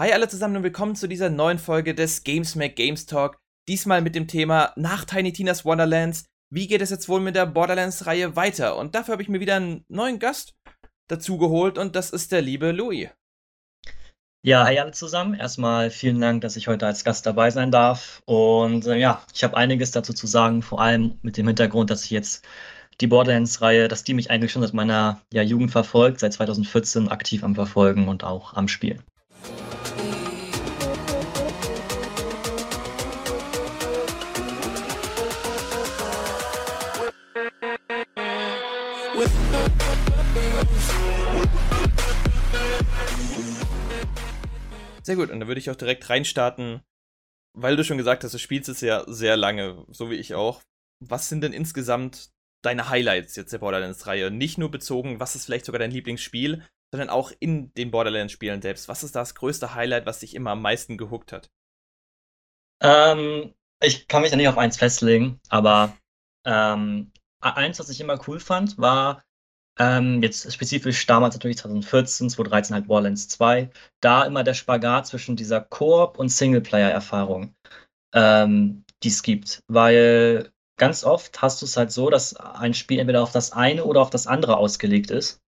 Hi alle zusammen und willkommen zu dieser neuen Folge des Gamesmack Games Talk. Diesmal mit dem Thema nach Tiny Tinas Wonderlands. Wie geht es jetzt wohl mit der Borderlands-Reihe weiter? Und dafür habe ich mir wieder einen neuen Gast dazugeholt und das ist der liebe Louis. Ja, hi alle zusammen. Erstmal vielen Dank, dass ich heute als Gast dabei sein darf. Und äh, ja, ich habe einiges dazu zu sagen, vor allem mit dem Hintergrund, dass ich jetzt die Borderlands-Reihe, dass die mich eigentlich schon seit meiner ja, Jugend verfolgt, seit 2014 aktiv am Verfolgen und auch am Spielen. Sehr gut, und dann würde ich auch direkt reinstarten, weil du schon gesagt hast, du spielst es ja sehr lange, so wie ich auch. Was sind denn insgesamt deine Highlights jetzt der Borderlands-Reihe? Nicht nur bezogen, was ist vielleicht sogar dein Lieblingsspiel, sondern auch in den Borderlands-Spielen selbst. Was ist das größte Highlight, was dich immer am meisten gehuckt hat? Ähm, ich kann mich da nicht auf eins festlegen, aber ähm, eins, was ich immer cool fand, war ähm, jetzt spezifisch damals natürlich 2014, 2013 halt Borderlands 2, da immer der Spagat zwischen dieser Koop- und Singleplayer-Erfahrung, ähm, die es gibt. Weil ganz oft hast du es halt so, dass ein Spiel entweder auf das eine oder auf das andere ausgelegt ist.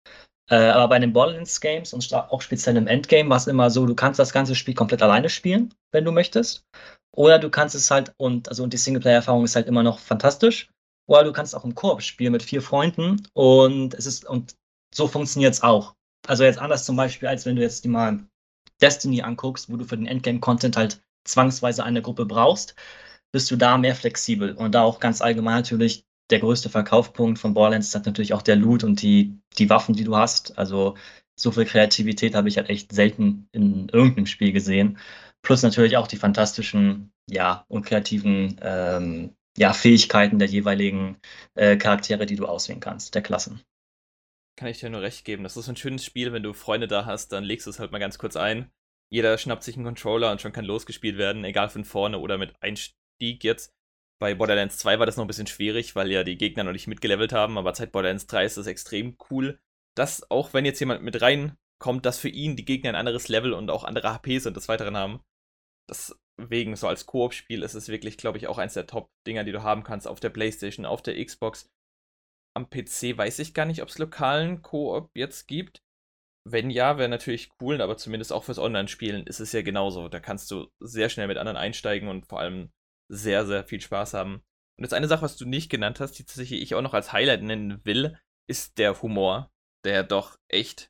Äh, aber bei den Borderlands-Games und auch speziell im Endgame war es immer so, du kannst das ganze Spiel komplett alleine spielen, wenn du möchtest. Oder du kannst es halt, und also und die Singleplayer-Erfahrung ist halt immer noch fantastisch. Oder du kannst auch im Koop spielen mit vier Freunden und es ist, und so funktioniert es auch. Also jetzt anders zum Beispiel, als wenn du jetzt die mal Destiny anguckst, wo du für den Endgame-Content halt zwangsweise eine Gruppe brauchst, bist du da mehr flexibel. Und da auch ganz allgemein natürlich der größte Verkaufspunkt von Borderlands ist halt natürlich auch der Loot und die, die Waffen, die du hast. Also so viel Kreativität habe ich halt echt selten in irgendeinem Spiel gesehen. Plus natürlich auch die fantastischen, ja, und kreativen ähm, ja, Fähigkeiten der jeweiligen äh, Charaktere, die du auswählen kannst, der Klassen. Kann ich dir nur recht geben. Das ist ein schönes Spiel, wenn du Freunde da hast, dann legst du es halt mal ganz kurz ein. Jeder schnappt sich einen Controller und schon kann losgespielt werden, egal von vorne oder mit Einstieg jetzt. Bei Borderlands 2 war das noch ein bisschen schwierig, weil ja die Gegner noch nicht mitgelevelt haben, aber seit Borderlands 3 ist das extrem cool, dass auch wenn jetzt jemand mit reinkommt, dass für ihn die Gegner ein anderes Level und auch andere HPs und des Weiteren haben. Das wegen so als Koop-Spiel ist es wirklich, glaube ich, auch eins der Top-Dinger, die du haben kannst auf der Playstation, auf der Xbox. Am PC weiß ich gar nicht, ob es lokalen Koop jetzt gibt. Wenn ja, wäre natürlich cool, aber zumindest auch fürs Online-Spielen ist es ja genauso. Da kannst du sehr schnell mit anderen einsteigen und vor allem sehr, sehr viel Spaß haben. Und jetzt eine Sache, was du nicht genannt hast, die tatsächlich ich auch noch als Highlight nennen will, ist der Humor, der doch echt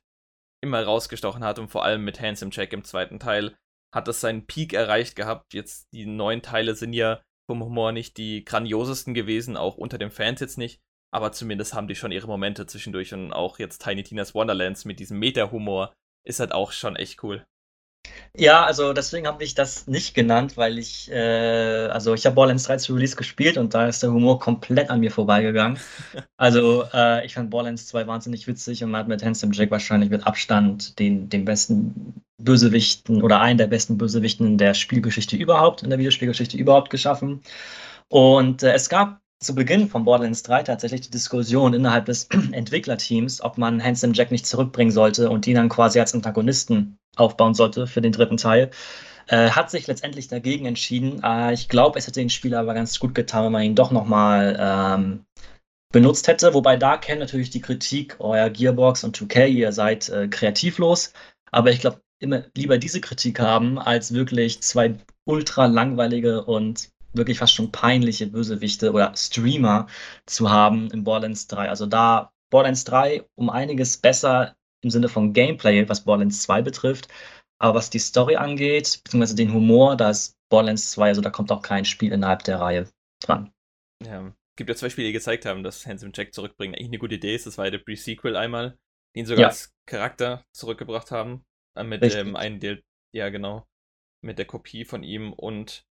immer rausgestochen hat und vor allem mit Handsome Jack im zweiten Teil hat es seinen Peak erreicht gehabt. Jetzt die neuen Teile sind ja vom Humor nicht die grandiosesten gewesen, auch unter den Fans jetzt nicht. Aber zumindest haben die schon ihre Momente zwischendurch und auch jetzt Tiny Tina's Wonderlands mit diesem Meta-Humor ist halt auch schon echt cool. Ja, also deswegen habe ich das nicht genannt, weil ich, äh, also ich habe Borderlands 3 zu Release gespielt und da ist der Humor komplett an mir vorbeigegangen. Also äh, ich fand Borderlands 2 wahnsinnig witzig und man hat mit Handsome Jack wahrscheinlich mit Abstand den, den besten Bösewichten oder einen der besten Bösewichten der Spielgeschichte überhaupt, in der Videospielgeschichte überhaupt geschaffen. Und äh, es gab zu Beginn von Borderlands 3 tatsächlich die Diskussion innerhalb des Entwicklerteams, ob man Handsome Jack nicht zurückbringen sollte und ihn dann quasi als Antagonisten aufbauen sollte für den dritten Teil. Äh, hat sich letztendlich dagegen entschieden. Äh, ich glaube, es hätte den Spieler aber ganz gut getan, wenn man ihn doch nochmal ähm, benutzt hätte. Wobei da kennt natürlich die Kritik, euer Gearbox und 2K, ihr seid äh, kreativlos. Aber ich glaube, immer lieber diese Kritik haben, als wirklich zwei ultra langweilige und wirklich fast schon peinliche Bösewichte oder Streamer zu haben in Borderlands 3. Also da Borderlands 3 um einiges besser im Sinne von Gameplay, was Borderlands 2 betrifft. Aber was die Story angeht, beziehungsweise den Humor, da ist Borderlands 2, also da kommt auch kein Spiel innerhalb der Reihe dran. Ja, es gibt ja zwei Spiele, die gezeigt haben, dass Handsome Jack zurückbringen eigentlich eine gute Idee ist. Das war ja der Pre-Sequel einmal, den sogar ja. als Charakter zurückgebracht haben. Äh, mit dem ähm, einen Deal, ja genau, mit der Kopie von ihm und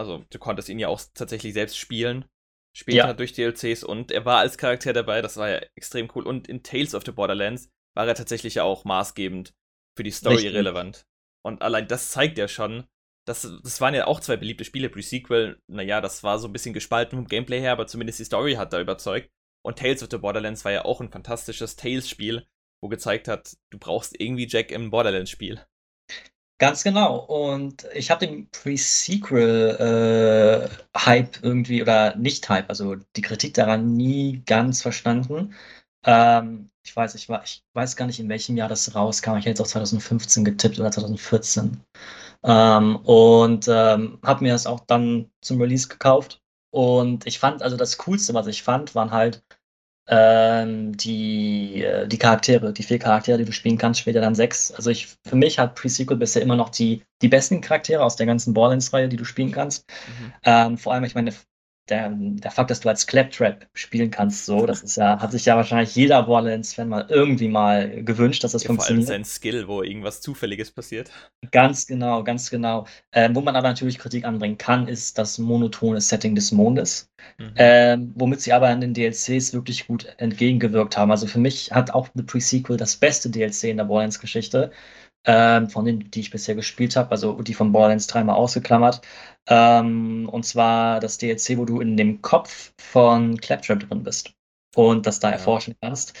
also du konntest ihn ja auch tatsächlich selbst spielen. Später ja. durch DLCs und er war als Charakter dabei, das war ja extrem cool. Und in Tales of the Borderlands war er tatsächlich ja auch maßgebend für die Story Richtig. relevant. Und allein das zeigt ja schon, dass, das waren ja auch zwei beliebte Spiele. Pre-Sequel, naja, das war so ein bisschen gespalten vom Gameplay her, aber zumindest die Story hat da überzeugt. Und Tales of the Borderlands war ja auch ein fantastisches Tales-Spiel, wo gezeigt hat, du brauchst irgendwie Jack im Borderlands-Spiel. Ganz genau. Und ich habe den Pre-Sequel-Hype äh, irgendwie oder Nicht-Hype, also die Kritik daran nie ganz verstanden. Ähm, ich weiß, ich, war, ich weiß gar nicht, in welchem Jahr das rauskam. Ich hätte jetzt auch 2015 getippt oder 2014. Ähm, und ähm, habe mir das auch dann zum Release gekauft. Und ich fand, also das Coolste, was ich fand, waren halt ähm, die, äh, die Charaktere, die vier Charaktere, die du spielen kannst, später dann sechs. Also ich, für mich hat Pre-Sequel bisher immer noch die, die besten Charaktere aus der ganzen Borderlands-Reihe, die du spielen kannst. Mhm. Ähm, vor allem, ich meine, der, der Fakt, dass du als Claptrap spielen kannst, so, das ist ja, hat sich ja wahrscheinlich jeder Borderlands-Fan mal irgendwie mal gewünscht, dass das ja, funktioniert. Vor allem sein Skill, wo irgendwas Zufälliges passiert. Ganz genau, ganz genau. Ähm, wo man aber natürlich Kritik anbringen kann, ist das monotone Setting des Mondes, mhm. ähm, womit sie aber in den DLCs wirklich gut entgegengewirkt haben. Also für mich hat auch The Pre-Sequel das beste DLC in der Borderlands-Geschichte ähm, von denen, die ich bisher gespielt habe, also die von Borderlands dreimal ausgeklammert. Ähm, und zwar das DLC, wo du in dem Kopf von Claptrap drin bist und das da ja. erforschen kannst.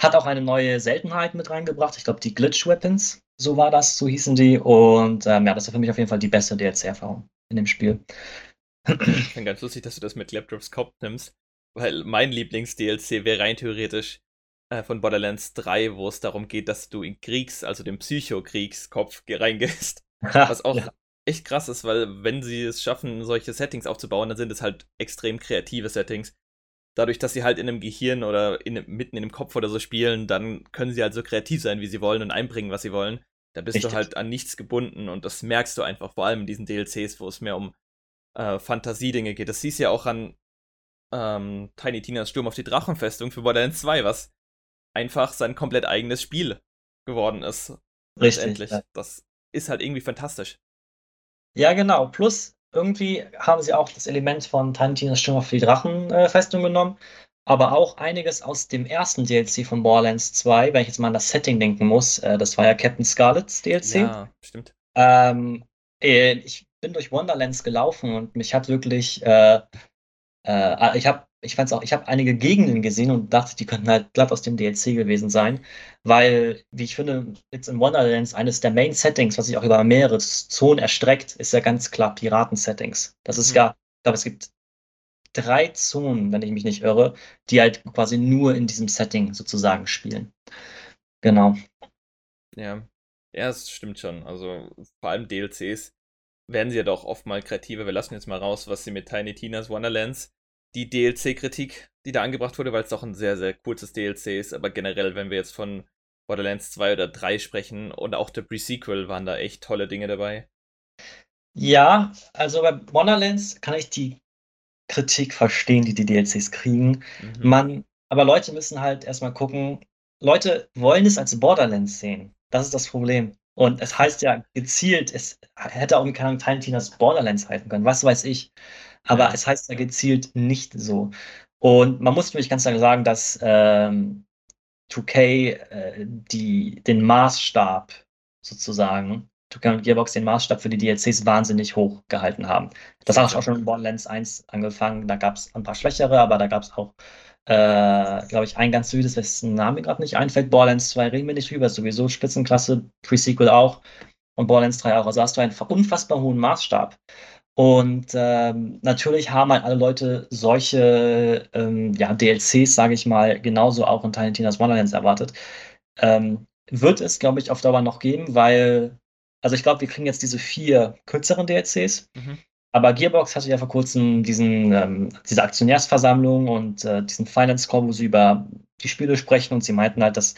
Hat auch eine neue Seltenheit mit reingebracht. Ich glaube, die Glitch Weapons, so war das, so hießen die. Und ähm, ja, das war für mich auf jeden Fall die beste DLC-Erfahrung in dem Spiel. Ich finde ganz lustig, dass du das mit Claptraps Kopf nimmst, weil mein Lieblings-DLC wäre rein theoretisch äh, von Borderlands 3, wo es darum geht, dass du in Kriegs, also den Psycho-Kriegskopf reingehst. Was auch ja. echt krass ist, weil wenn sie es schaffen, solche Settings aufzubauen, dann sind es halt extrem kreative Settings. Dadurch, dass sie halt in einem Gehirn oder in, mitten in dem Kopf oder so spielen, dann können sie halt so kreativ sein, wie sie wollen und einbringen, was sie wollen. Da bist Richtig. du halt an nichts gebunden und das merkst du einfach, vor allem in diesen DLCs, wo es mehr um äh, Fantasiedinge geht. Das siehst du ja auch an ähm, Tiny Tinas Sturm auf die Drachenfestung für Borderlands 2, was einfach sein komplett eigenes Spiel geworden ist. Richtig. Ja. Das ist halt irgendwie fantastisch. Ja, genau. Plus, irgendwie haben sie auch das Element von Tiny Tina's Sturm auf die Drachenfestung äh, genommen, aber auch einiges aus dem ersten DLC von Borderlands 2, wenn ich jetzt mal an das Setting denken muss. Äh, das war ja Captain Scarlet's DLC. Ja, stimmt. Ähm, äh, ich bin durch Wonderlands gelaufen und mich hat wirklich, äh, äh, ich habe ich fand's auch, ich habe einige Gegenden gesehen und dachte, die könnten halt glatt aus dem DLC gewesen sein, weil, wie ich finde, jetzt in Wonderlands eines der Main Settings, was sich auch über mehrere Zonen erstreckt, ist ja ganz klar Piraten-Settings. Das ist mhm. ja, ich glaube, es gibt drei Zonen, wenn ich mich nicht irre, die halt quasi nur in diesem Setting sozusagen spielen. Genau. Ja, ja, es stimmt schon. Also vor allem DLCs werden sie ja doch oft mal kreativer. Wir lassen jetzt mal raus, was sie mit Tiny Tina's Wonderlands die DLC-Kritik, die da angebracht wurde, weil es doch ein sehr, sehr kurzes DLC ist. Aber generell, wenn wir jetzt von Borderlands 2 oder 3 sprechen und auch der Pre-Sequel, waren da echt tolle Dinge dabei. Ja, also bei Borderlands kann ich die Kritik verstehen, die die DLCs kriegen. Mhm. Man, aber Leute müssen halt erstmal gucken, Leute wollen es als Borderlands sehen. Das ist das Problem. Und es heißt ja gezielt, es hätte auch keinen Tinas Borderlands halten können, was weiß ich. Aber ja. es heißt ja gezielt nicht so. Und man muss natürlich ganz klar sagen, dass ähm, 2K äh, die, den Maßstab sozusagen, 2K und Gearbox den Maßstab für die DLCs wahnsinnig hoch gehalten haben. Das hat auch schon in Borderlands 1 angefangen. Da gab es ein paar schwächere, aber da gab es auch, äh, glaube ich, ein ganz süßes, wessen Name gerade nicht einfällt. Borderlands 2 reden wir nicht drüber, sowieso Spitzenklasse, Pre-Sequel auch und Borderlands 3 auch. Also hast du einen unfassbar hohen Maßstab. Und ähm, natürlich haben halt alle Leute solche ähm, ja, DLCs, sage ich mal, genauso auch in Tiny Tina's Wonderlands erwartet. Ähm, wird es, glaube ich, auf Dauer noch geben, weil, also ich glaube, wir kriegen jetzt diese vier kürzeren DLCs. Mhm. Aber Gearbox hatte ja vor kurzem diesen, ähm, diese Aktionärsversammlung und äh, diesen Finance Call, wo sie über die Spiele sprechen und sie meinten halt, dass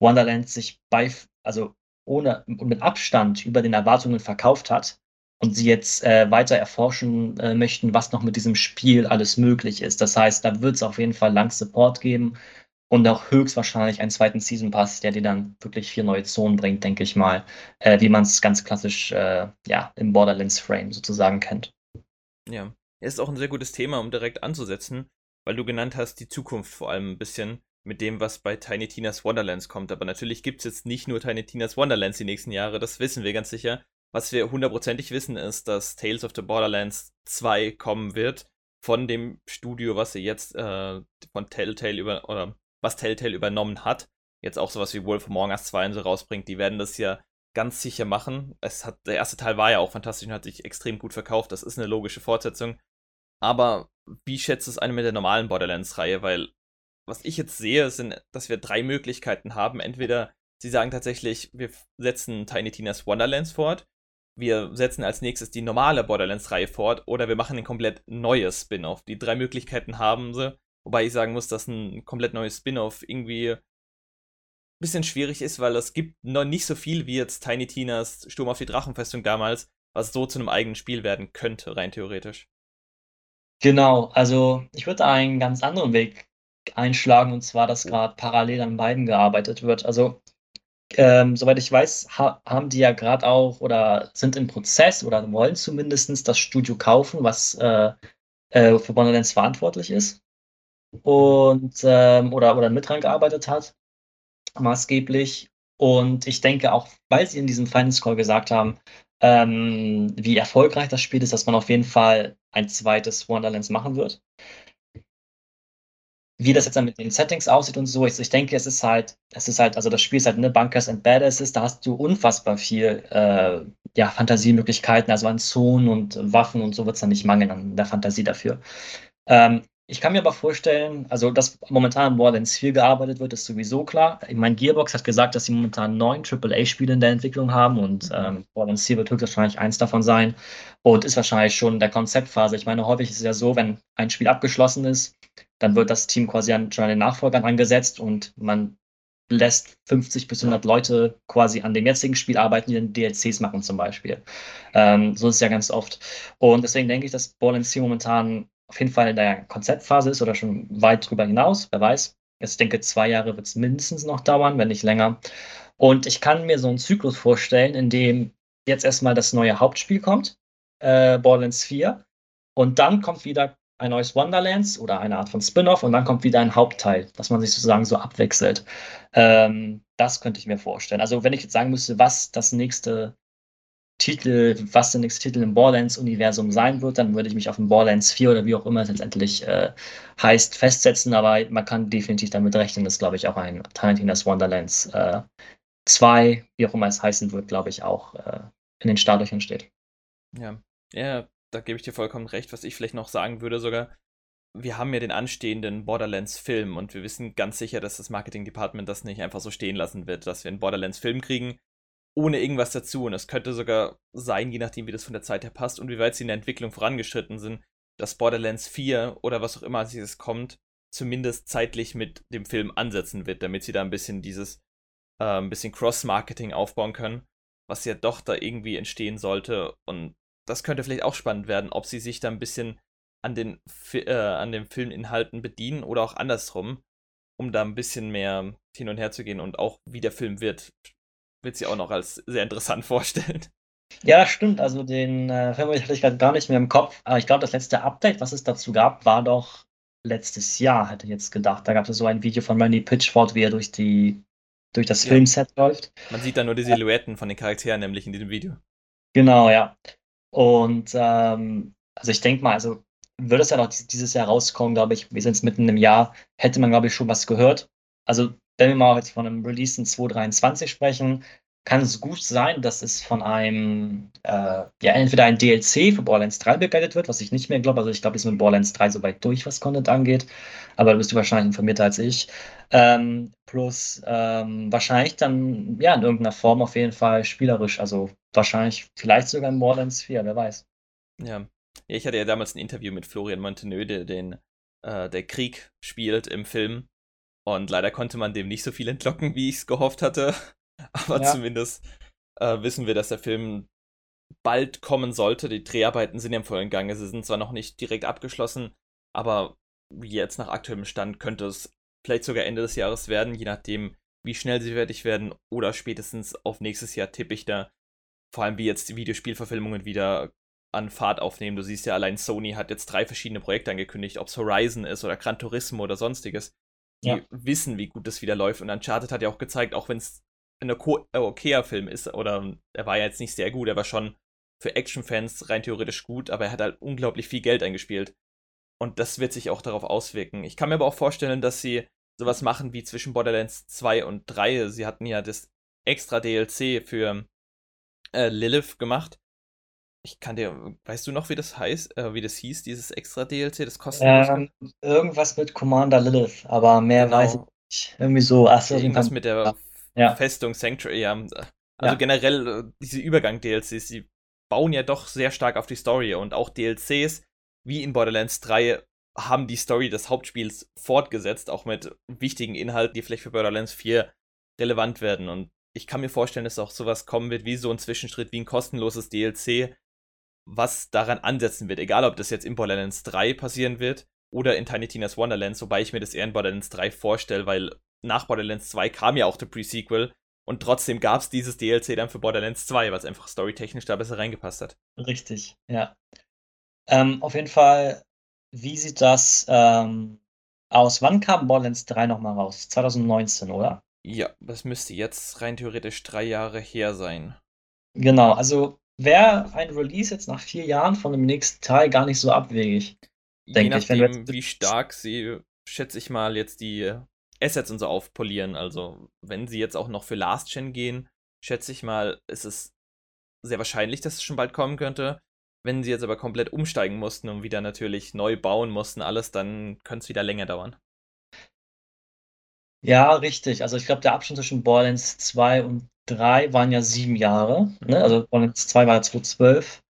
Wonderland sich bei, also ohne und mit Abstand über den Erwartungen verkauft hat und sie jetzt äh, weiter erforschen äh, möchten, was noch mit diesem Spiel alles möglich ist. Das heißt, da wird es auf jeden Fall lang Support geben und auch höchstwahrscheinlich einen zweiten Season Pass, der dir dann wirklich vier neue Zonen bringt, denke ich mal, äh, wie man es ganz klassisch äh, ja, im Borderlands Frame sozusagen kennt. Ja, ist auch ein sehr gutes Thema, um direkt anzusetzen, weil du genannt hast, die Zukunft vor allem ein bisschen mit dem, was bei Tiny Tina's Wonderlands kommt. Aber natürlich gibt es jetzt nicht nur Tiny Tina's Wonderlands die nächsten Jahre, das wissen wir ganz sicher. Was wir hundertprozentig wissen, ist, dass Tales of the Borderlands 2 kommen wird von dem Studio, was sie jetzt äh, von Telltale über oder was Telltale übernommen hat. Jetzt auch sowas wie Wolf Among Us 2 und so rausbringt. Die werden das ja ganz sicher machen. Es hat, der erste Teil war ja auch fantastisch und hat sich extrem gut verkauft. Das ist eine logische Fortsetzung. Aber wie schätzt es eine mit der normalen Borderlands-Reihe? Weil was ich jetzt sehe, sind, dass wir drei Möglichkeiten haben. Entweder sie sagen tatsächlich, wir setzen Tiny Tina's Wonderlands fort, wir setzen als nächstes die normale Borderlands-Reihe fort oder wir machen ein komplett neues Spin-off. Die drei Möglichkeiten haben sie, wobei ich sagen muss, dass ein komplett neues Spin-off irgendwie ein bisschen schwierig ist, weil es gibt noch nicht so viel wie jetzt Tiny Tinas Sturm auf die Drachenfestung damals, was so zu einem eigenen Spiel werden könnte, rein theoretisch. Genau, also ich würde einen ganz anderen Weg einschlagen, und zwar, dass gerade parallel an beiden gearbeitet wird. Also ähm, soweit ich weiß, ha haben die ja gerade auch oder sind im Prozess oder wollen zumindest das Studio kaufen, was äh, äh, für Borderlands verantwortlich ist und ähm, oder, oder mit dran gearbeitet hat, maßgeblich. Und ich denke auch, weil sie in diesem Finance Call gesagt haben, ähm, wie erfolgreich das Spiel ist, dass man auf jeden Fall ein zweites Wonderlands machen wird. Wie das jetzt dann mit den Settings aussieht und so, ich, ich denke, es ist halt, es ist halt, also das Spiel ist halt, ne, Bunkers and Badasses, da hast du unfassbar viel, äh, ja, Fantasiemöglichkeiten, also an Zonen und Waffen und so wird es dann nicht mangeln an der Fantasie dafür. Ähm, ich kann mir aber vorstellen, also dass momentan an Borderlands 4 gearbeitet wird, ist sowieso klar. Ich meine, Gearbox hat gesagt, dass sie momentan neun AAA-Spiele in der Entwicklung haben und ähm, Borderlands 4 wird höchstwahrscheinlich eins davon sein und ist wahrscheinlich schon in der Konzeptphase. Ich meine, häufig ist es ja so, wenn ein Spiel abgeschlossen ist, dann wird das Team quasi an, schon an den Nachfolgern angesetzt und man lässt 50 bis 100 Leute quasi an dem jetzigen Spiel arbeiten, die dann DLCs machen zum Beispiel. Ähm, so ist es ja ganz oft. Und deswegen denke ich, dass Borderlands 4 momentan auf jeden Fall in der Konzeptphase ist oder schon weit drüber hinaus, wer weiß. Ich denke, zwei Jahre wird es mindestens noch dauern, wenn nicht länger. Und ich kann mir so einen Zyklus vorstellen, in dem jetzt erstmal das neue Hauptspiel kommt, äh, Borderlands 4, und dann kommt wieder ein neues Wonderlands oder eine Art von Spin-off und dann kommt wieder ein Hauptteil, dass man sich sozusagen so abwechselt. Ähm, das könnte ich mir vorstellen. Also wenn ich jetzt sagen müsste, was das nächste Titel, was der nächste Titel im Borderlands-Universum sein wird, dann würde ich mich auf ein Borderlands 4 oder wie auch immer es letztendlich äh, heißt, festsetzen, aber man kann definitiv damit rechnen, dass, glaube ich, auch ein Tarantino's Wonderlands äh, 2, wie auch immer es heißen wird, glaube ich, auch äh, in den Startlöchern steht. Ja, ja, da gebe ich dir vollkommen recht. Was ich vielleicht noch sagen würde sogar, wir haben ja den anstehenden Borderlands-Film und wir wissen ganz sicher, dass das Marketing-Department das nicht einfach so stehen lassen wird, dass wir einen Borderlands-Film kriegen, ohne irgendwas dazu. Und es könnte sogar sein, je nachdem, wie das von der Zeit her passt und wie weit sie in der Entwicklung vorangeschritten sind, dass Borderlands 4 oder was auch immer als dieses kommt, zumindest zeitlich mit dem Film ansetzen wird, damit sie da ein bisschen dieses, äh, ein bisschen Cross-Marketing aufbauen können, was ja doch da irgendwie entstehen sollte. Und das könnte vielleicht auch spannend werden, ob sie sich da ein bisschen an den, äh, an den Filminhalten bedienen oder auch andersrum, um da ein bisschen mehr hin und her zu gehen und auch wie der Film wird, wird sie auch noch als sehr interessant vorstellen. Ja, stimmt. Also den äh, Film hatte ich gerade gar nicht mehr im Kopf. Aber ich glaube, das letzte Update, was es dazu gab, war doch letztes Jahr, hätte ich jetzt gedacht. Da gab es so ein Video von Randy Pitchford, wie er durch die durch das ja. Filmset läuft. Man sieht da nur die Silhouetten von den Charakteren, nämlich in diesem Video. Genau, ja. Und ähm, also ich denke mal, also würde es ja noch dieses Jahr rauskommen, glaube ich, wir sind es mitten im Jahr, hätte man, glaube ich, schon was gehört. Also wenn wir mal jetzt von einem Release in 2023 sprechen, kann es gut sein, dass es von einem, äh, ja, entweder ein DLC für Borderlands 3 begleitet wird, was ich nicht mehr glaube. Also ich glaube, ist mit Borderlands 3 soweit durch, was Content angeht. Aber du bist wahrscheinlich informierter als ich. Ähm, plus ähm, wahrscheinlich dann, ja, in irgendeiner Form auf jeden Fall spielerisch. Also wahrscheinlich, vielleicht sogar in Borderlands 4, wer weiß. Ja. ich hatte ja damals ein Interview mit Florian Montenö, der den äh, der Krieg spielt im Film. Und leider konnte man dem nicht so viel entlocken, wie ich es gehofft hatte. Aber ja. zumindest äh, wissen wir, dass der Film bald kommen sollte. Die Dreharbeiten sind ja im vollen Gange. Sie sind zwar noch nicht direkt abgeschlossen, aber jetzt nach aktuellem Stand könnte es vielleicht sogar Ende des Jahres werden, je nachdem, wie schnell sie fertig werden oder spätestens auf nächstes Jahr tippe ich da. Vor allem wie jetzt die Videospielverfilmungen wieder an Fahrt aufnehmen. Du siehst ja, allein Sony hat jetzt drei verschiedene Projekte angekündigt, ob es Horizon ist oder Gran Turismo oder sonstiges. Die ja. wissen, wie gut das wieder läuft. Und Uncharted hat ja auch gezeigt, auch wenn es ein äh, okayer Film ist, oder er war ja jetzt nicht sehr gut, er war schon für Actionfans rein theoretisch gut, aber er hat halt unglaublich viel Geld eingespielt. Und das wird sich auch darauf auswirken. Ich kann mir aber auch vorstellen, dass sie sowas machen wie zwischen Borderlands 2 und 3. Sie hatten ja das extra DLC für äh, Lilith gemacht. Ich kann dir, weißt du noch, wie das heißt, äh, wie das hieß, dieses extra DLC, das kostenlos? Ähm, irgendwas mit Commander Lilith, aber mehr Genau. weiß ich nicht. Irgendwie so. Ach so, Irgendwas mit der Ja. Festung Sanctuary, ja. Also Ja. generell äh, diese Übergang-DLCs, die bauen ja doch sehr stark auf die Story und auch DLCs wie in Borderlands 3 haben die Story des Hauptspiels fortgesetzt, auch mit wichtigen Inhalten, die vielleicht für Borderlands 4 relevant werden. Und ich kann mir vorstellen, dass auch sowas kommen wird, wie so ein Zwischenschritt, wie ein kostenloses DLC, was daran ansetzen wird. Egal, ob das jetzt in Borderlands 3 passieren wird oder in Tiny Tina's Wonderlands, wobei ich mir das eher in Borderlands 3 vorstelle, weil nach Borderlands 2 kam ja auch der Pre-Sequel und trotzdem gab es dieses DLC dann für Borderlands 2, was einfach storytechnisch da besser reingepasst hat. Richtig, ja. Ähm, auf jeden Fall, wie sieht das ähm, aus? Wann kam Borderlands 3 nochmal raus? 2019, oder? Ja, das müsste jetzt rein theoretisch drei Jahre her sein. Genau, also wäre ein Release jetzt nach vier Jahren von dem nächsten Teil gar nicht so abwegig. Je Denke ich, wenn du nachdem, jetzt- wie stark sie, schätze ich mal, jetzt die Assets und so aufpolieren. Also, wenn sie jetzt auch noch für Last Gen gehen, schätze ich mal, ist es sehr wahrscheinlich, dass es schon bald kommen könnte. Wenn sie jetzt aber komplett umsteigen mussten und wieder natürlich neu bauen mussten, alles, dann könnte es wieder länger dauern. Ja, richtig. Also ich glaube, der Abstand zwischen Borderlands 2 und 3 waren ja sieben Jahre. Ne? Also Borderlands 2 war 2012.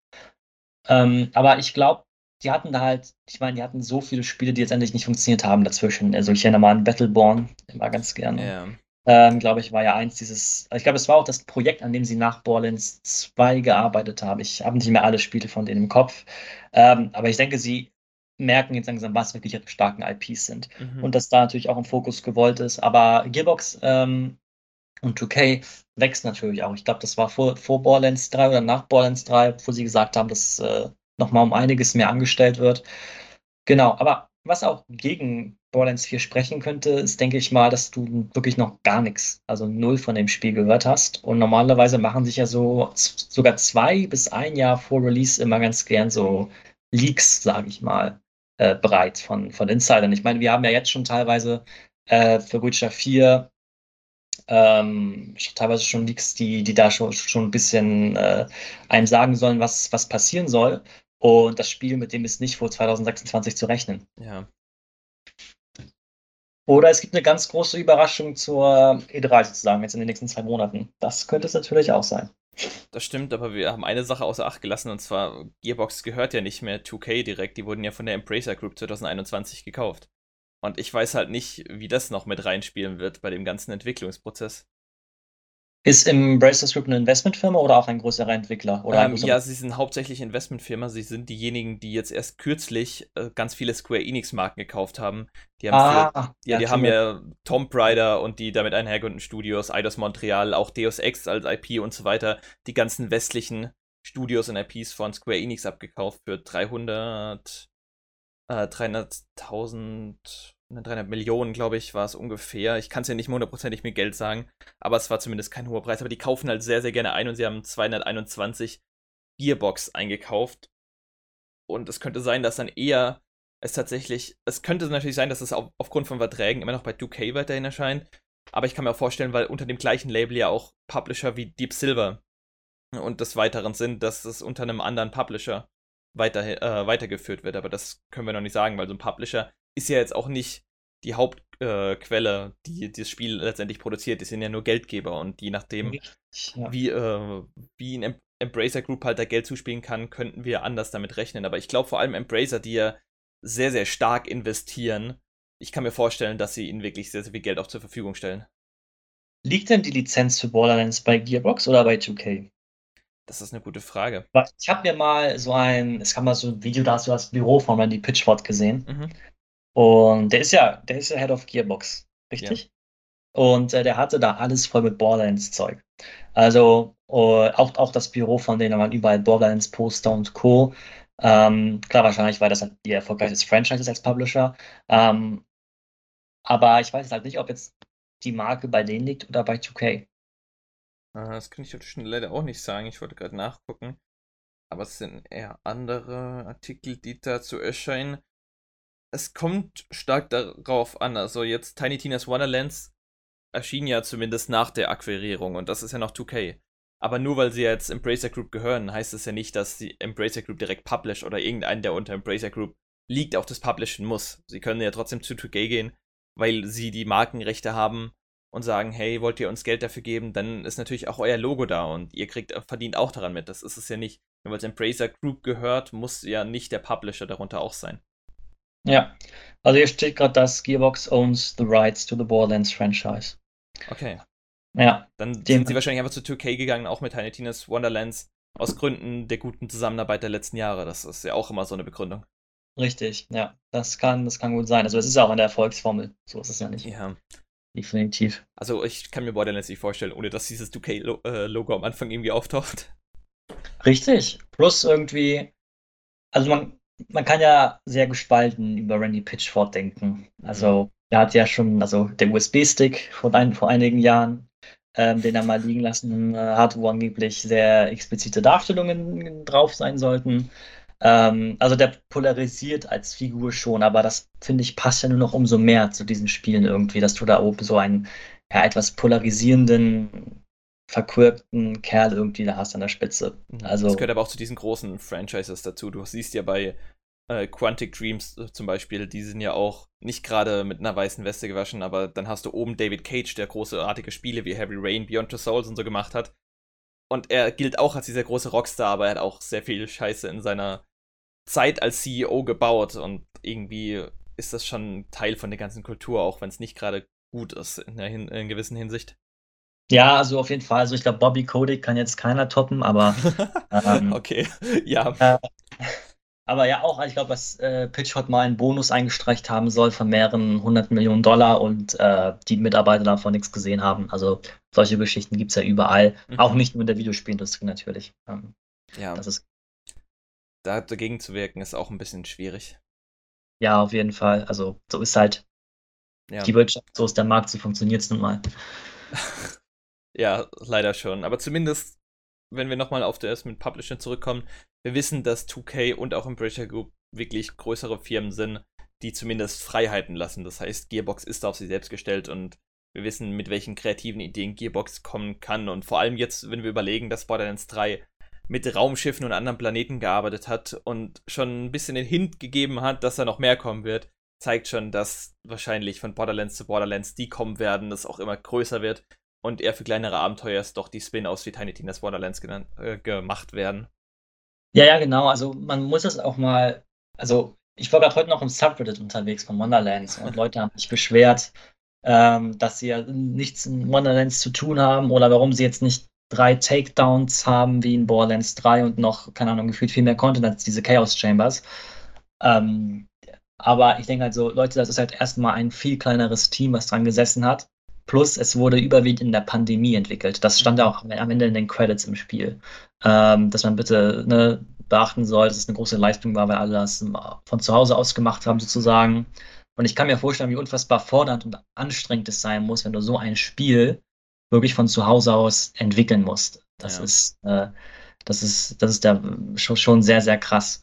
Ähm, aber ich glaube, die hatten da halt, ich meine, die hatten so viele Spiele, die jetzt endlich nicht funktioniert haben dazwischen. Also ich erinnere mal an Battleborn, immer ganz gerne. Ja. Ähm, glaube ich, war ja eins dieses, ich glaube, es war auch das Projekt, an dem sie nach Borderlands 2 gearbeitet haben. Ich habe nicht mehr alle Spiele von denen im Kopf. Ähm, aber ich denke, sie merken jetzt langsam, was wirklich ihre starken IPs sind. Mhm. Und dass da natürlich auch im Fokus gewollt ist. Aber Gearbox ähm, und 2K wächst natürlich auch. Ich glaube, das war vor, vor Borderlands 3 oder nach Borderlands 3, wo sie gesagt haben, dass äh, nochmal um einiges mehr angestellt wird. Genau, aber was auch gegen Borderlands 4 sprechen könnte, ist, denke ich mal, dass du wirklich noch gar nichts, also null von dem Spiel gehört hast. Und normalerweise machen sich ja so sogar zwei bis ein Jahr vor Release immer ganz gern so Leaks, sage ich mal, äh, bereit von, von Insidern. Ich meine, wir haben ja jetzt schon teilweise äh, für Witcher 4 ähm, teilweise schon Leaks, die, die da schon, schon ein bisschen äh, einem sagen sollen, was, was passieren soll. Und das Spiel, mit dem ist nicht vor 2026 zu rechnen. ja. Oder es gibt eine ganz große Überraschung zur E3 sozusagen, jetzt in den nächsten zwei Monaten. Das könnte es natürlich auch sein. Das stimmt, aber wir haben eine Sache außer Acht gelassen und zwar Gearbox gehört ja nicht mehr 2K direkt, die wurden ja von der Embracer Group 2021 gekauft. Und ich weiß halt nicht, wie das noch mit reinspielen wird bei dem ganzen Entwicklungsprozess. Ist Embracer Group eine Investmentfirma oder auch ein größerer Entwickler? Oder Ähm, größerer- ja, sie sind hauptsächlich Investmentfirma. Sie sind diejenigen, die jetzt erst kürzlich äh, ganz viele Square Enix-Marken gekauft haben. Die haben, für, ah, ja, die haben ja Tomb Raider und die damit einhergehenden Studios, Eidos Montreal, auch Deus Ex als IP und so weiter, die ganzen westlichen Studios und IPs von Square Enix abgekauft für 300, äh, 300.000, ne, 300 Millionen, glaube ich, war es ungefähr. Ich kann es ja nicht mehr hundertprozentig mit Geld sagen, aber es war zumindest kein hoher Preis. Aber die kaufen halt sehr, sehr gerne ein und sie haben 221 Gearbox eingekauft. Und es könnte sein, dass dann eher es tatsächlich, es könnte natürlich sein, dass es auf, aufgrund von Verträgen immer noch bei 2K weiterhin erscheint. Aber ich kann mir auch vorstellen, weil unter dem gleichen Label ja auch Publisher wie Deep Silver und des Weiteren sind, dass es unter einem anderen Publisher weiter, äh, weitergeführt wird. Aber das können wir noch nicht sagen, weil so ein Publisher ist ja jetzt auch nicht die Hauptquelle, äh, die das Spiel letztendlich produziert. Die sind ja nur Geldgeber und je nachdem, Richtig, ja. wie, äh, wie ein Em- Embracer Group halt da Geld zuspielen kann, könnten wir anders damit rechnen. Aber ich glaube vor allem Embracer, die ja sehr, sehr stark investieren, ich kann mir vorstellen, dass sie ihnen wirklich sehr, sehr viel Geld auch zur Verfügung stellen. Liegt denn die Lizenz für Borderlands bei Gearbox oder bei 2K? Das ist eine gute Frage. Ich habe mir mal so ein, es kam mal so ein Video, da hast du das Büro von Randy Pitchford gesehen. Mhm. Und der ist ja, der ist ja Head of Gearbox, richtig? Und äh, der hatte da alles voll mit Borderlands-Zeug. Also äh, auch, auch das Büro von denen waren überall Borderlands-Poster und Co. Ähm, klar, wahrscheinlich, weil das halt ihr erfolgreiches Franchise ist als Publisher. Ähm, aber ich weiß halt nicht, ob jetzt die Marke bei denen liegt oder bei 2K. Ah, Das kann ich schon leider auch nicht sagen. Ich wollte gerade nachgucken. Aber es sind eher andere Artikel, die dazu erscheinen. Es kommt stark darauf an. Also jetzt Tiny Tina's Wonderlands erschien ja zumindest nach der Akquirierung und das ist ja noch 2K. Aber nur weil sie jetzt Embracer Group gehören, heißt es ja nicht, dass die Embracer Group direkt publish oder irgendein, der unter Embracer Group liegt, auch das publishen muss. Sie können ja trotzdem zu 2K gehen, weil sie die Markenrechte haben und sagen, hey, wollt ihr uns Geld dafür geben, dann ist natürlich auch euer Logo da und ihr kriegt, verdient auch daran mit. Das ist es ja nicht. Nur weil es Embracer Group gehört, muss ja nicht der Publisher darunter auch sein. Ja, also hier steht gerade, dass Gearbox owns the rights to the Borderlands franchise. Okay. Ja. Dann sind sie wahrscheinlich einfach zu 2K gegangen, auch mit Tiny Tina's Wonderlands, aus Gründen der guten Zusammenarbeit der letzten Jahre. Das ist ja auch immer so eine Begründung. Richtig, ja. Das kann, das kann gut sein. Also es ist ja auch in der Erfolgsformel. So ist es ja nicht. Ja. Definitiv. Also ich kann mir Borderlands nicht vorstellen, ohne dass dieses 2K-Logo äh, am Anfang irgendwie auftaucht. Richtig. Plus irgendwie, also man, man kann ja sehr gespalten über Randy Pitchford denken. Also mhm. er hat ja schon, also der USB-Stick vor, ein, vor einigen Jahren, ähm, den er mal liegen lassen hat, wo angeblich sehr explizite Darstellungen drauf sein sollten. Ähm, also der polarisiert als Figur schon, aber das finde ich passt ja nur noch umso mehr zu diesen Spielen irgendwie, dass du da oben so einen ja, etwas polarisierenden, verquirkten Kerl irgendwie da hast an der Spitze. Mhm. Also, das gehört aber auch zu diesen großen Franchises dazu. Du siehst ja bei äh, Quantic Dreams äh, zum Beispiel, die sind ja auch nicht gerade mit einer weißen Weste gewaschen, aber dann hast du oben David Cage, der großartige Spiele wie Heavy Rain, Beyond the Souls und so gemacht hat. Und er gilt auch als dieser große Rockstar, aber er hat auch sehr viel Scheiße in seiner Zeit als CEO gebaut und irgendwie ist das schon Teil von der ganzen Kultur, auch wenn es nicht gerade gut ist in, der Hin in gewissen Hinsicht. Ja, also auf jeden Fall. Also ich glaube, Bobby Kotick kann jetzt keiner toppen, aber ähm, okay, ja. Äh, aber ja, auch, ich glaube, dass äh, Pitchhot mal einen Bonus eingestreicht haben soll von mehreren hundert Millionen Dollar und äh, die Mitarbeiter davon nichts gesehen haben. Also solche Geschichten gibt es ja überall. Mhm. Auch nicht nur in der Videospielindustrie natürlich. Ähm, ja. Das ist da dagegen zu wirken, ist auch ein bisschen schwierig. Ja, auf jeden Fall. Also so ist halt ja. die Wirtschaft, so ist der Markt, so funktioniert es nun mal. ja, leider schon. Aber zumindest, wenn wir nochmal auf das mit Publishing zurückkommen, wir wissen, dass 2K und auch Embracer Group wirklich größere Firmen sind, die zumindest Freiheiten lassen. Das heißt, Gearbox ist auf sie selbst gestellt und wir wissen, mit welchen kreativen Ideen Gearbox kommen kann. Und vor allem jetzt, wenn wir überlegen, dass Borderlands 3 mit Raumschiffen und anderen Planeten gearbeitet hat und schon ein bisschen den Hint gegeben hat, dass da noch mehr kommen wird, zeigt schon, dass wahrscheinlich von Borderlands zu Borderlands die kommen werden, das auch immer größer wird und eher für kleinere Abenteuer doch die Spin-offs wie Tiny Tina's Borderlands genannt, äh, gemacht werden. Ja, ja, genau. Also man muss es auch mal, also ich war gerade heute noch im Subreddit unterwegs von Wonderlands und Leute haben sich beschwert, ähm, dass sie ja nichts in Wonderlands zu tun haben oder warum sie jetzt nicht drei Takedowns haben wie in Borderlands 3 und noch, keine Ahnung, gefühlt viel mehr Content als diese Chaos Chambers. Ähm, aber ich denke halt so, Leute, das ist halt erstmal ein viel kleineres Team, was dran gesessen hat. Plus, es wurde überwiegend in der Pandemie entwickelt. Das stand ja auch am Ende in den Credits im Spiel. Ähm, dass man bitte ne, beachten soll, dass es eine große Leistung war, weil alle das von zu Hause aus gemacht haben, sozusagen. Und ich kann mir vorstellen, wie unfassbar fordernd und anstrengend es sein muss, wenn du so ein Spiel wirklich von zu Hause aus entwickeln musst. Das ja. ist, äh, das ist, das ist der, schon sehr, sehr krass.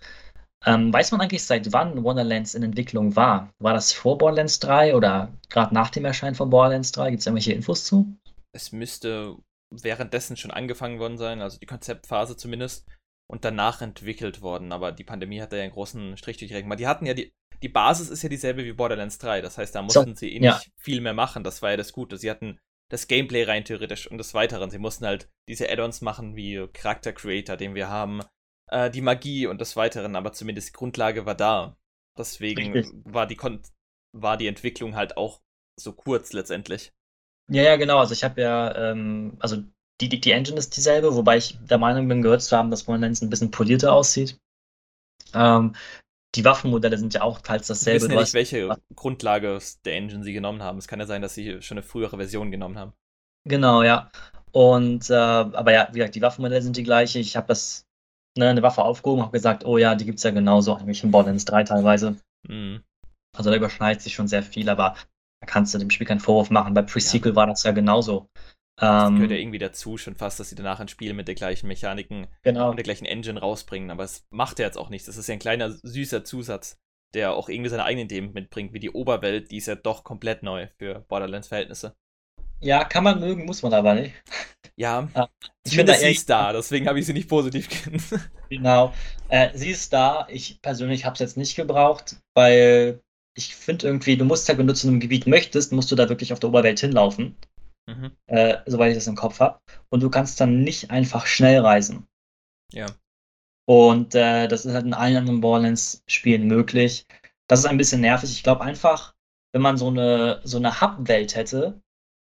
Ähm, weiß man eigentlich, seit wann Wonderlands in Entwicklung war? War das vor Borderlands 3 oder gerade nach dem Erscheinen von Borderlands 3? Gibt es irgendwelche Infos zu? Es müsste währenddessen schon angefangen worden sein, also die Konzeptphase zumindest, und danach entwickelt worden. Aber die Pandemie hat da ja einen großen Strich durchgerechnet. Die hatten ja die, die Basis ist ja dieselbe wie Borderlands 3. Das heißt, da mussten so, sie eh ja. nicht viel mehr machen. Das war ja das Gute. Sie hatten das Gameplay rein theoretisch und des Weiteren. Sie mussten halt diese Add-ons machen wie Charakter Creator, den wir haben, äh, die Magie und des Weiteren, aber zumindest die Grundlage war da. Deswegen war die, Kon war die Entwicklung halt auch so kurz letztendlich. Ja, ja, genau. Also ich habe ja, ähm, also die, die, die Engine ist dieselbe, wobei ich der Meinung bin, gehört zu haben, dass Borderlands ein bisschen polierter aussieht. Ähm, die Waffenmodelle sind ja auch teils dasselbe. Wir wissen ja nicht, welche Grundlage der Engine sie genommen haben. Es kann ja sein, dass sie schon eine frühere Version genommen haben. Genau, ja. Und, äh, aber ja, wie gesagt, die Waffenmodelle sind die gleiche. Ich habe das, ne, eine Waffe aufgehoben, habe gesagt, oh ja, die gibt es ja genauso eigentlich in Borderlands 3 teilweise. Mhm. Also da überschneidet sich schon sehr viel, aber da kannst du dem Spiel keinen Vorwurf machen. Bei Pre-Sequel ja. war das ja genauso. Das ähm, gehört ja irgendwie dazu, schon fast, dass sie danach ein Spiel mit der gleichen Mechaniken genau. und der gleichen Engine rausbringen. Aber es macht ja jetzt auch nichts. Das ist ja ein kleiner, süßer Zusatz, der auch irgendwie seine eigenen Themen mitbringt, wie die Oberwelt, die ist ja doch komplett neu für Borderlands-Verhältnisse. Ja, kann man mögen, muss man aber nicht. Ja, ah, ich finde, sie ist da, deswegen habe ich sie nicht positiv genannt. Genau, äh, sie ist da. Ich persönlich habe es jetzt nicht gebraucht, weil ich finde irgendwie, du musst ja, wenn du zu einem Gebiet möchtest, musst du da wirklich auf der Oberwelt hinlaufen. Mhm. Äh, soweit ich das im Kopf habe. Und du kannst dann nicht einfach schnell reisen. Ja. Und äh, das ist halt in allen anderen Borderlands-Spielen möglich. Das ist ein bisschen nervig. Ich glaube einfach, wenn man so eine, so eine Hub-Welt hätte,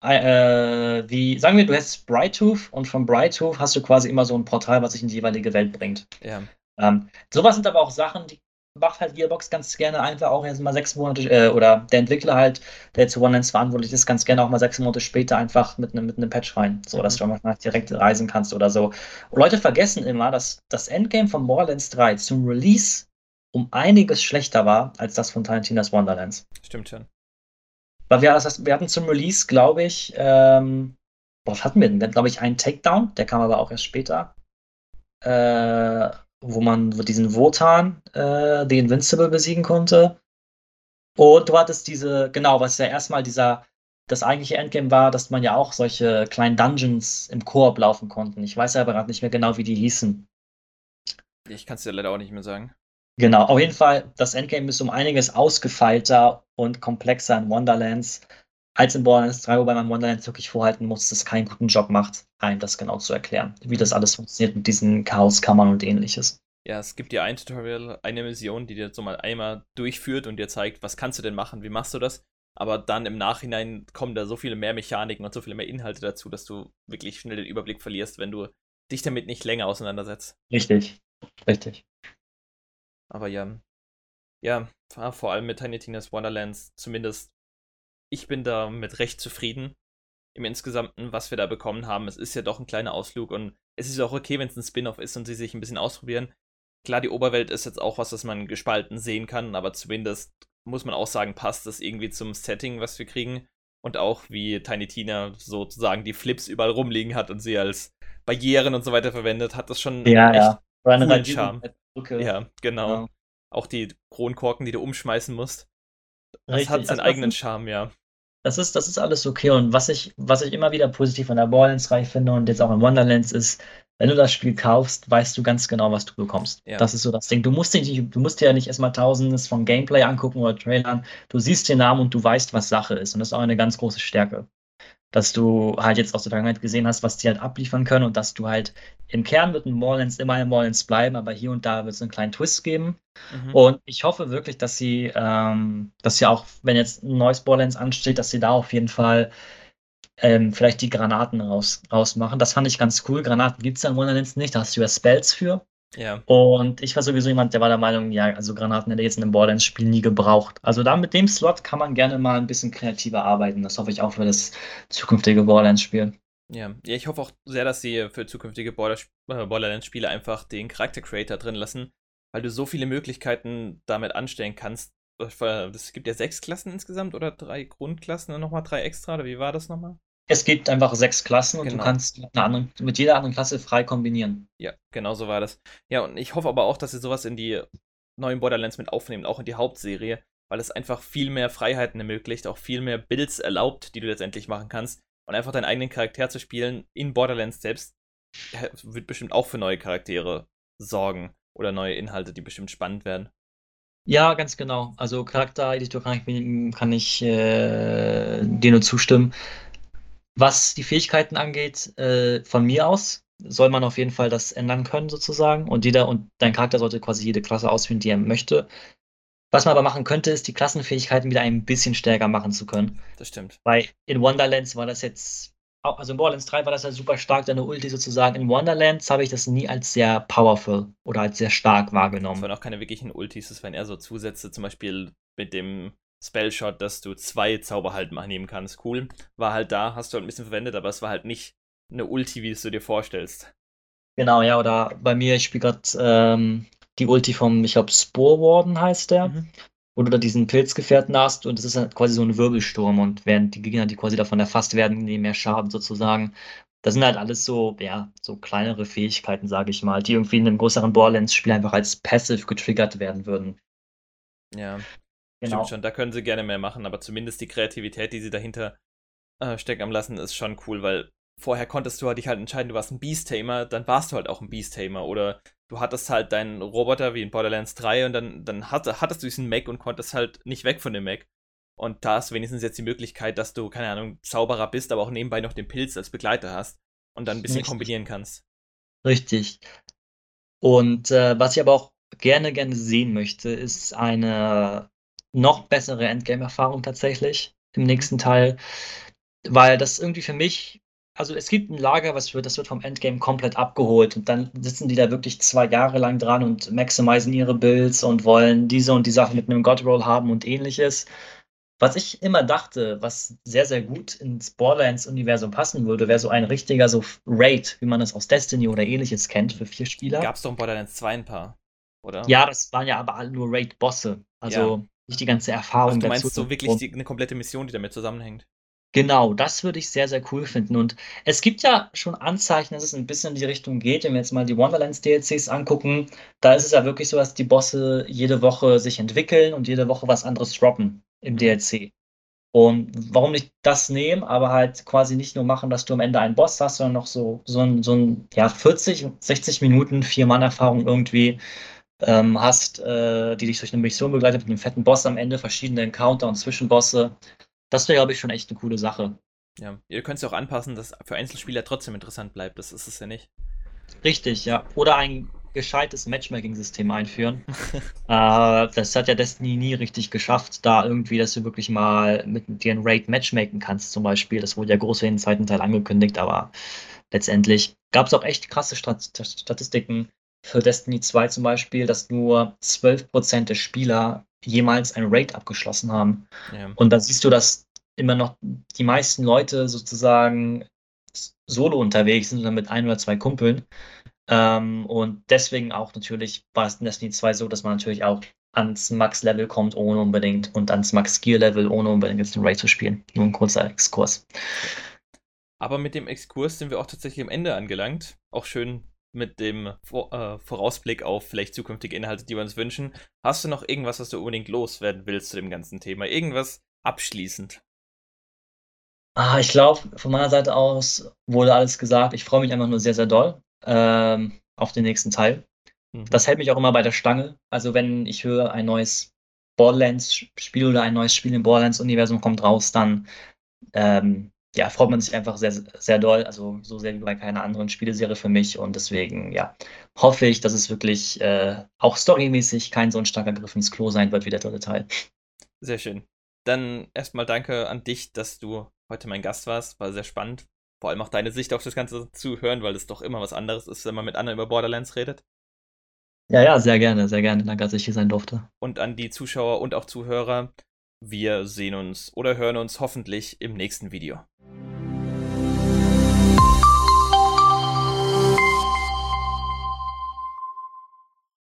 äh, wie, sagen wir, du hättest Brighttooth und von Brighttooth hast du quasi immer so ein Portal, was sich in die jeweilige Welt bringt. Ja. Ähm, sowas sind aber auch Sachen, die macht halt Gearbox ganz gerne einfach auch jetzt mal sechs Monate, äh, oder der Entwickler halt, der zu One-Lens verantwortlich ist, ganz gerne auch mal sechs Monate später einfach mit einem mit Patch rein, so dass mhm. du mal direkt reisen kannst oder so. Und Leute vergessen immer, dass das Endgame von Borderlands 3 zum Release um einiges schlechter war als das von Tarantina's Wonderlands. Stimmt schon. Weil wir, das wir hatten zum Release, glaube ich, ähm, was hatten wir denn? Wir hatten, glaube ich, einen Takedown, der kam aber auch erst später. Äh, wo man diesen Wotan, äh, The Invincible, besiegen konnte. Und du hattest diese, genau, was ja erstmal dieser, das eigentliche Endgame war, dass man ja auch solche kleinen Dungeons im Koop laufen konnten. Ich weiß aber gerade nicht mehr genau, wie die hießen. Ich kann es dir leider auch nicht mehr sagen. Genau, auf jeden Fall, das Endgame ist um einiges ausgefeilter und komplexer in Wonderlands als in Borderlands 3, wobei man Wonderlands wirklich vorhalten muss, dass es keinen guten Job macht, einem das genau zu erklären, wie das alles funktioniert mit diesen Chaoskammern und ähnliches. Ja, es gibt dir ein Tutorial, eine Mission, die dir so mal einmal durchführt und dir zeigt, was kannst du denn machen, wie machst du das? Aber dann im Nachhinein kommen da so viele mehr Mechaniken und so viele mehr Inhalte dazu, dass du wirklich schnell den Überblick verlierst, wenn du dich damit nicht länger auseinandersetzt. Richtig, richtig. Aber ja, ja, vor allem mit Tiny Tina's Wonderlands, zumindest ich bin da mit recht zufrieden im Insgesamten, was wir da bekommen haben. Es ist ja doch ein kleiner Ausflug und es ist auch okay, wenn es ein Spin-off ist und sie sich ein bisschen ausprobieren. Klar, die Oberwelt ist jetzt auch was, das man gespalten sehen kann, aber zumindest muss man auch sagen, passt das irgendwie zum Setting, was wir kriegen. Und auch wie Tiny Tina sozusagen die Flips überall rumliegen hat und sie als Barrieren und so weiter verwendet, hat das schon ja, echt ja. coolen Charme. Ja, genau. Ja. Auch die Kronkorken, die du umschmeißen musst. Das Richtig. hat seinen also, eigenen Charme, ja. Das ist, das ist alles okay. Und was ich, was ich immer wieder positiv an der Borderlands-Reihe finde und jetzt auch in Wonderlands ist, wenn du das Spiel kaufst, weißt du ganz genau, was du bekommst. Ja. Das ist so das Ding. Du musst, dich, du musst dir ja nicht erstmal tausendes von Gameplay angucken oder Trailern. Du siehst den Namen und du weißt, was Sache ist. Und das ist auch eine ganz große Stärke dass du halt jetzt aus der Vergangenheit gesehen hast, was die halt abliefern können und dass du halt im Kern wird ein Morlands immer ein Morlands bleiben, aber hier und da wird es einen kleinen Twist geben. Mhm. Und ich hoffe wirklich, dass sie, ähm, dass sie auch, wenn jetzt ein neues Borderlands ansteht, dass sie da auf jeden Fall ähm, vielleicht die Granaten raus, rausmachen. Das fand ich ganz cool. Granaten gibt es ja in Wonderlands nicht, da hast du ja Spells für. Ja. Und ich war sowieso jemand, der war der Meinung, ja, also Granaten hätte jetzt in einem Borderlands-Spiel nie gebraucht. Also da mit dem Slot kann man gerne mal ein bisschen kreativer arbeiten. Das hoffe ich auch für das zukünftige Borderlands-Spiel. Ja. ja, ich hoffe auch sehr, dass sie für zukünftige äh, Borderlands-Spiele einfach den Charakter-Creator drin lassen, weil du so viele Möglichkeiten damit anstellen kannst. Es gibt ja sechs Klassen insgesamt oder drei Grundklassen und nochmal drei extra, oder wie war das nochmal? Es gibt einfach sechs Klassen und genau. du kannst mit, anderen, mit, jeder anderen Klasse frei kombinieren. Ja, genau so war das. Ja, und ich hoffe aber auch, dass sie sowas in die neuen Borderlands mit aufnehmen, auch in die Hauptserie, weil es einfach viel mehr Freiheiten ermöglicht, auch viel mehr Builds erlaubt, die du letztendlich machen kannst. Und einfach deinen eigenen Charakter zu spielen in Borderlands selbst wird bestimmt auch für neue Charaktere sorgen oder neue Inhalte, die bestimmt spannend werden. Ja, ganz genau. Also Charaktereditor kann ich, kann ich äh, dir nur zustimmen. Was die Fähigkeiten angeht, äh, von mir aus soll man auf jeden Fall das ändern können, sozusagen. Und jeder und dein Charakter sollte quasi jede Klasse ausführen, die er möchte. Was man aber machen könnte, ist, die Klassenfähigkeiten wieder ein bisschen stärker machen zu können. Das stimmt. Weil in Wonderlands war das jetzt, also in Borderlands 3 war das ja super stark, deine Ulti sozusagen. In Wonderlands habe ich das nie als sehr powerful oder als sehr stark wahrgenommen. Das waren auch keine wirklichen Ultis, das waren eher so Zusätze, zum Beispiel mit dem Spellshot, dass du zwei Zauber halt nehmen kannst. Cool. War halt da, hast du halt ein bisschen verwendet, aber es war halt nicht eine Ulti, wie es du dir vorstellst. Genau, ja, oder bei mir, ich spiele gerade ähm, die Ulti vom, ich glaube, Spore Warden heißt der. Mhm. Wo du da diesen Pilzgefährten hast und es ist halt quasi so ein Wirbelsturm und während die Gegner, die quasi davon erfasst werden, nehmen mehr Schaden sozusagen. Das sind halt alles so, ja, so kleinere Fähigkeiten, sage ich mal, die irgendwie in einem größeren Borderlands-Spiel einfach als Passive getriggert werden würden. Ja, Genau. Stimmt schon, da können sie gerne mehr machen, aber zumindest die Kreativität, die sie dahinter äh, stecken am lassen, ist schon cool, weil vorher konntest du halt dich halt entscheiden, du warst ein Beast-Tamer, dann warst du halt auch ein Beast-Tamer. Oder du hattest halt deinen Roboter wie in Borderlands 3 und dann, dann hatte, hattest du diesen Mac und konntest halt nicht weg von dem Mac. Und da ist wenigstens jetzt die Möglichkeit, dass du, keine Ahnung, Zauberer bist, aber auch nebenbei noch den Pilz als Begleiter hast und dann ein bisschen Richtig. kombinieren kannst. Richtig. Und äh, was ich aber auch gerne, gerne sehen möchte, ist eine noch bessere Endgame-Erfahrung tatsächlich im nächsten Teil. Weil das irgendwie für mich, also es gibt ein Lager, was wird, das wird vom Endgame komplett abgeholt und dann sitzen die da wirklich zwei Jahre lang dran und maximisieren ihre Builds und wollen diese und die Sache mit einem God-Roll haben und ähnliches. Was ich immer dachte, was sehr, sehr gut ins Borderlands-Universum passen würde, wäre so ein richtiger so Raid, wie man es aus Destiny oder ähnliches kennt, für vier Spieler. Gab es doch in Borderlands 2 ein paar, oder? Ja, das waren ja aber alle nur Raid-Bosse. Also ja. Nicht die ganze Erfahrung also du meinst dazu. so wirklich die, eine komplette Mission, die damit zusammenhängt? Genau, das würde ich sehr, sehr cool finden. Und es gibt ja schon Anzeichen, dass es ein bisschen in die Richtung geht. Wenn wir jetzt mal die Wonderlands DLCs angucken, da ist es ja wirklich so, dass die Bosse jede Woche sich entwickeln und jede Woche was anderes droppen im DLC. Und warum nicht das nehmen, aber halt quasi nicht nur machen, dass du am Ende einen Boss hast, sondern noch so, so ein, so ein ja, 40, 60 Minuten, vier Mann-Erfahrung irgendwie ähm, hast, äh, die dich durch eine Mission begleitet mit einem fetten Boss am Ende, verschiedene Encounter und Zwischenbosse. Das wäre, glaube ich, schon echt eine coole Sache. Ja, ihr könnt es ja auch anpassen, dass für Einzelspieler trotzdem interessant bleibt. Das ist es ja nicht. Richtig, ja. Oder ein gescheites Matchmaking-System einführen. äh, das hat ja Destiny nie richtig geschafft, da irgendwie, dass du wirklich mal mit dir ein Raid matchmaken kannst, zum Beispiel. Das wurde ja groß für den zweiten Teil angekündigt, aber letztendlich gab es auch echt krasse Stat Statistiken für Destiny 2 zum Beispiel, dass nur 12% der Spieler jemals ein Raid abgeschlossen haben. Ja. Und dann siehst du, dass immer noch die meisten Leute sozusagen solo unterwegs sind oder mit ein oder zwei Kumpeln. Ähm, und deswegen auch natürlich war es in Destiny 2 so, dass man natürlich auch ans Max-Level kommt, ohne unbedingt, und ans Max-Gear-Level, ohne unbedingt jetzt den Raid zu spielen. Nur ein kurzer Exkurs. Aber mit dem Exkurs sind wir auch tatsächlich am Ende angelangt. Auch schön mit dem Vor äh, Vorausblick auf vielleicht zukünftige Inhalte, die wir uns wünschen. Hast du noch irgendwas, was du unbedingt loswerden willst zu dem ganzen Thema? Irgendwas abschließend? Ah, ich glaube, von meiner Seite aus wurde alles gesagt. Ich freue mich einfach nur sehr, sehr doll ähm, auf den nächsten Teil. Mhm. Das hält mich auch immer bei der Stange. Also wenn ich höre, ein neues Borderlands-Spiel oder ein neues Spiel im Borderlands-Universum kommt raus, dann ähm, ja, freut man sich einfach sehr, sehr doll. Also so sehr wie bei keiner anderen Spieleserie für mich. Und deswegen, ja, hoffe ich, dass es wirklich äh, auch storymäßig kein so ein starker Griff ins Klo sein wird wie der dritte Teil. Sehr schön. Dann erstmal danke an dich, dass du heute mein Gast warst. War sehr spannend vor allem auch deine Sicht auf das Ganze zu hören, weil es doch immer was anderes ist, wenn man mit anderen über Borderlands redet. Ja, ja, sehr gerne, sehr gerne. Danke, dass ich hier sein durfte. Und an die Zuschauer und auch Zuhörer, wir sehen uns oder hören uns hoffentlich im nächsten Video.